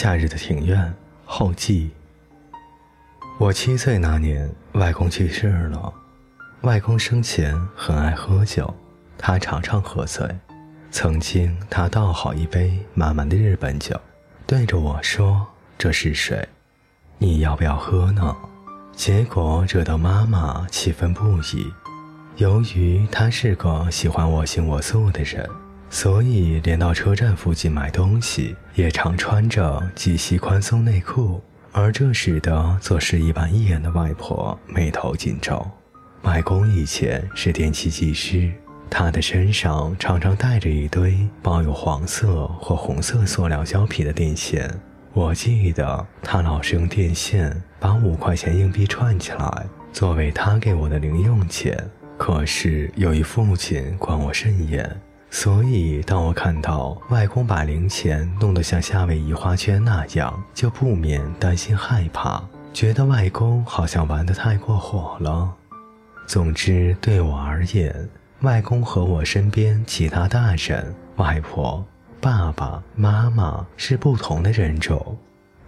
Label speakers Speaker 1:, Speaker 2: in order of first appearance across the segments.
Speaker 1: 夏日的庭院后记。我七岁那年，外公去世了。外公生前很爱喝酒，他常常喝醉。曾经，他倒好一杯满满的日本酒，对着我说：“这是水，你要不要喝呢？”结果惹得妈妈气愤不已。由于他是个喜欢我行我素的人。所以，连到车站附近买东西，也常穿着及膝宽松内裤。而这使得做事一板一眼的外婆眉头紧皱。外公以前是电气技师，他的身上常常带着一堆包有黄色或红色塑料胶皮的电线。我记得他老是用电线把五块钱硬币串起来，作为他给我的零用钱。可是，由于父亲管我甚严。所以，当我看到外公把零钱弄得像夏威夷花圈那样，就不免担心害怕，觉得外公好像玩得太过火了。总之，对我而言，外公和我身边其他大人、外婆、爸爸妈妈是不同的人种。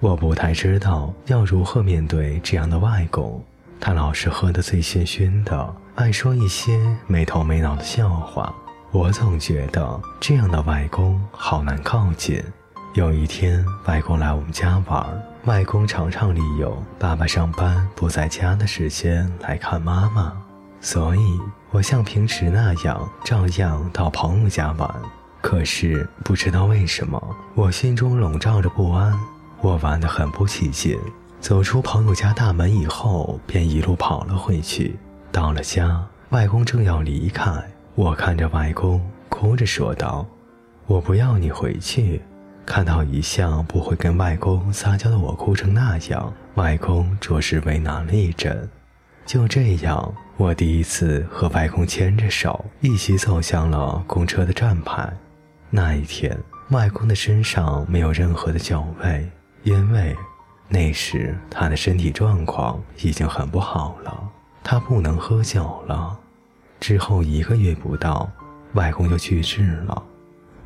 Speaker 1: 我不太知道要如何面对这样的外公，他老是喝得醉醺醺的，爱说一些没头没脑的笑话。我总觉得这样的外公好难靠近。有一天，外公来我们家玩，外公常常利用爸爸上班不在家的时间来看妈妈，所以我像平时那样照样到朋友家玩。可是不知道为什么，我心中笼罩着不安，我玩得很不起劲。走出朋友家大门以后，便一路跑了回去。到了家，外公正要离开。我看着外公，哭着说道：“我不要你回去。”看到一向不会跟外公撒娇的我哭成那样，外公着实为难了一阵。就这样，我第一次和外公牵着手，一起走向了公车的站牌。那一天，外公的身上没有任何的酒味，因为那时他的身体状况已经很不好了，他不能喝酒了。之后一个月不到，外公就去世了。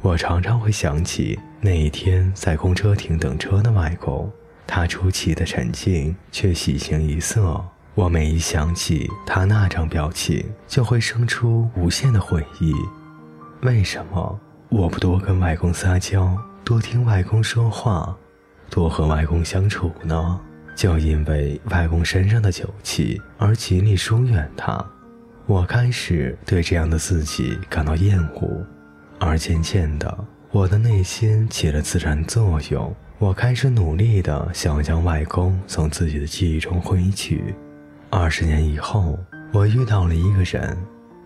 Speaker 1: 我常常会想起那一天在公车亭等车的外公，他出奇的沉静却喜形于色。我每一想起他那张表情，就会生出无限的回忆。为什么我不多跟外公撒娇，多听外公说话，多和外公相处呢？就因为外公身上的酒气而极力疏远他。我开始对这样的自己感到厌恶，而渐渐的，我的内心起了自然作用。我开始努力的想将外公从自己的记忆中挥去。二十年以后，我遇到了一个人，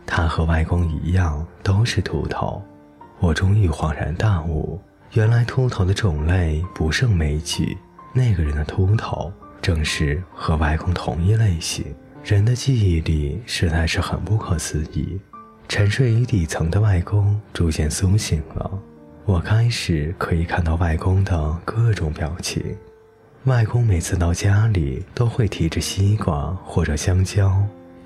Speaker 1: 他和外公一样都是秃头。我终于恍然大悟，原来秃头的种类不胜枚举。那个人的秃头正是和外公同一类型。人的记忆力实在是很不可思议。沉睡于底层的外公逐渐苏醒了，我开始可以看到外公的各种表情。外公每次到家里都会提着西瓜或者香蕉，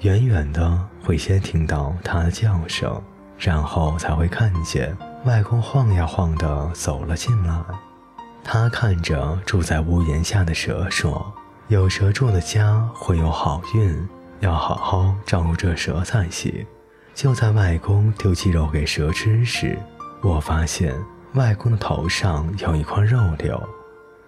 Speaker 1: 远远的会先听到他的叫声，然后才会看见外公晃呀晃的走了进来。他看着住在屋檐下的蛇说。有蛇住的家会有好运，要好好照顾这蛇才行。就在外公丢鸡肉给蛇吃时，我发现外公的头上有一块肉瘤。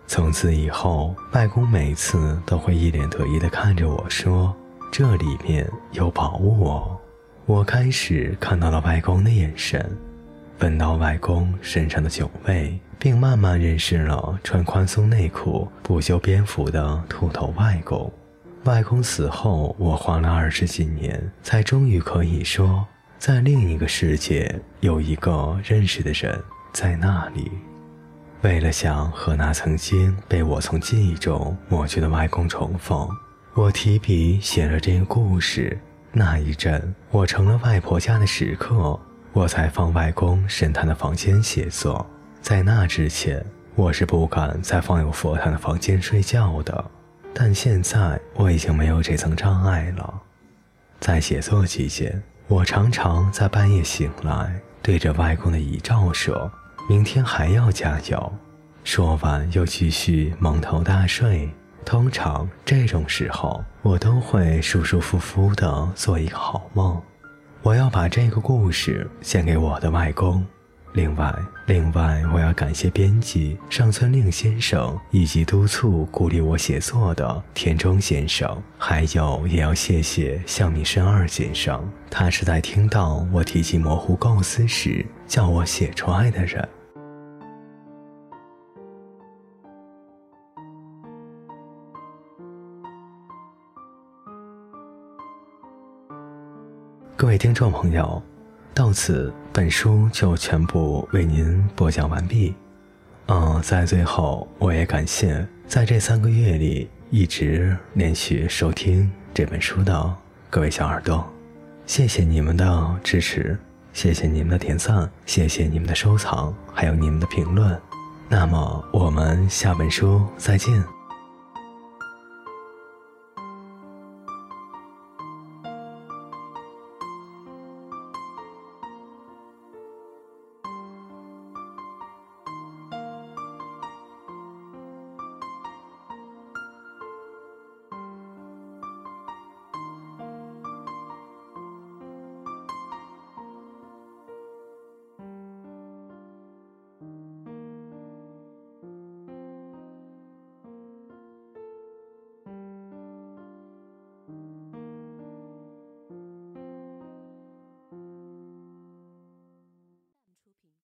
Speaker 1: 从此以后，外公每次都会一脸得意地看着我说：“这里面有宝物哦。”我开始看到了外公的眼神，闻到外公身上的酒味。并慢慢认识了穿宽松内裤、不修边幅的秃头外公。外公死后，我花了二十几年，才终于可以说，在另一个世界有一个认识的人在那里。为了想和那曾经被我从记忆中抹去的外公重逢，我提笔写了这个故事。那一阵，我成了外婆家的食客，我才放外公神坛的房间写作。在那之前，我是不敢在放有佛坛的房间睡觉的。但现在我已经没有这层障碍了。在写作期间，我常常在半夜醒来，对着外公的遗照说：“明天还要加油。”说完又继续蒙头大睡。通常这种时候，我都会舒舒服服的做一个好梦。我要把这个故事献给我的外公。另外，另外，我要感谢编辑上村令先生以及督促鼓励我写作的田中先生，还有也要谢谢向米生二先生，他是在听到我提及模糊构思时叫我写出来的人。各位听众朋友。到此，本书就全部为您播讲完毕。嗯，在最后，我也感谢在这三个月里一直连续收听这本书的各位小耳朵，谢谢你们的支持，谢谢你们的点赞，谢谢你们的收藏，还有你们的评论。那么，我们下本书再见。